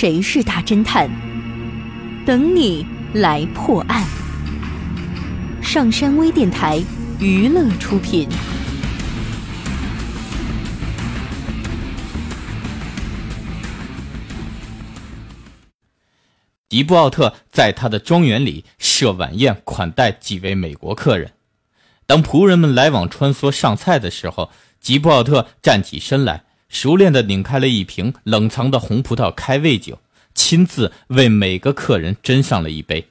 谁是大侦探？等你来破案。上山微电台娱乐出品。吉布奥特在他的庄园里设晚宴款待几位美国客人。当仆人们来往穿梭上菜的时候，吉布奥特站起身来，熟练地拧开了一瓶冷藏的红葡萄开胃酒，亲自为每个客人斟上了一杯。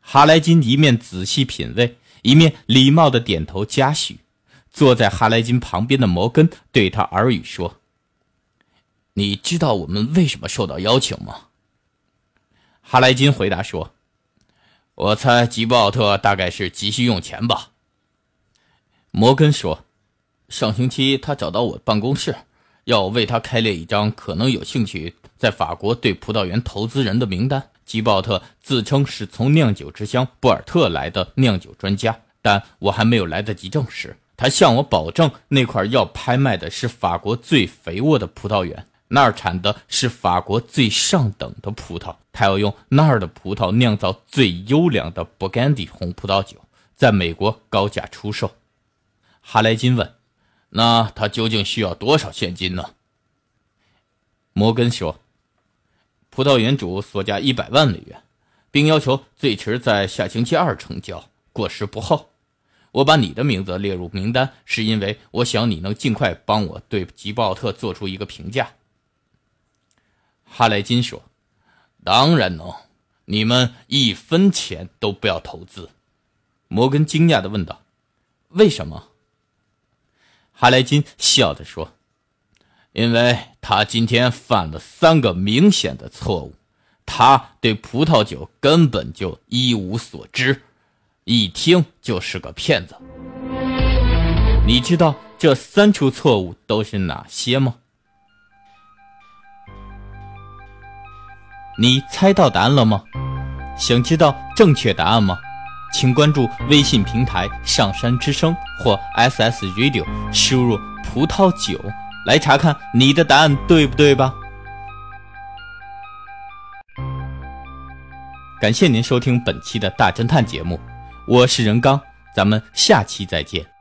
哈莱金一面仔细品味，一面礼貌地点头嘉许。坐在哈莱金旁边的摩根对他耳语说：“你知道我们为什么受到邀请吗？”哈莱金回答说：“我猜吉布奥特大概是急需用钱吧。”摩根说：“上星期他找到我办公室，要为他开列一张可能有兴趣在法国对葡萄园投资人的名单。吉布奥特自称是从酿酒之乡布尔特来的酿酒专家，但我还没有来得及证实。他向我保证，那块要拍卖的是法国最肥沃的葡萄园。”那儿产的是法国最上等的葡萄，他要用那儿的葡萄酿造最优良的勃艮第红葡萄酒，在美国高价出售。哈莱金问：“那他究竟需要多少现金呢？”摩根说：“葡萄园主所价一百万美元，并要求最迟在下星期二成交，过时不候。我把你的名字列入名单，是因为我想你能尽快帮我对吉布奥特做出一个评价。”哈莱金说：“当然能，你们一分钱都不要投资。”摩根惊讶的问道：“为什么？”哈莱金笑着说：“因为他今天犯了三个明显的错误。他对葡萄酒根本就一无所知，一听就是个骗子。你知道这三处错误都是哪些吗？”你猜到答案了吗？想知道正确答案吗？请关注微信平台“上山之声”或 SS Radio，输入“葡萄酒”来查看你的答案对不对吧？感谢您收听本期的大侦探节目，我是任刚，咱们下期再见。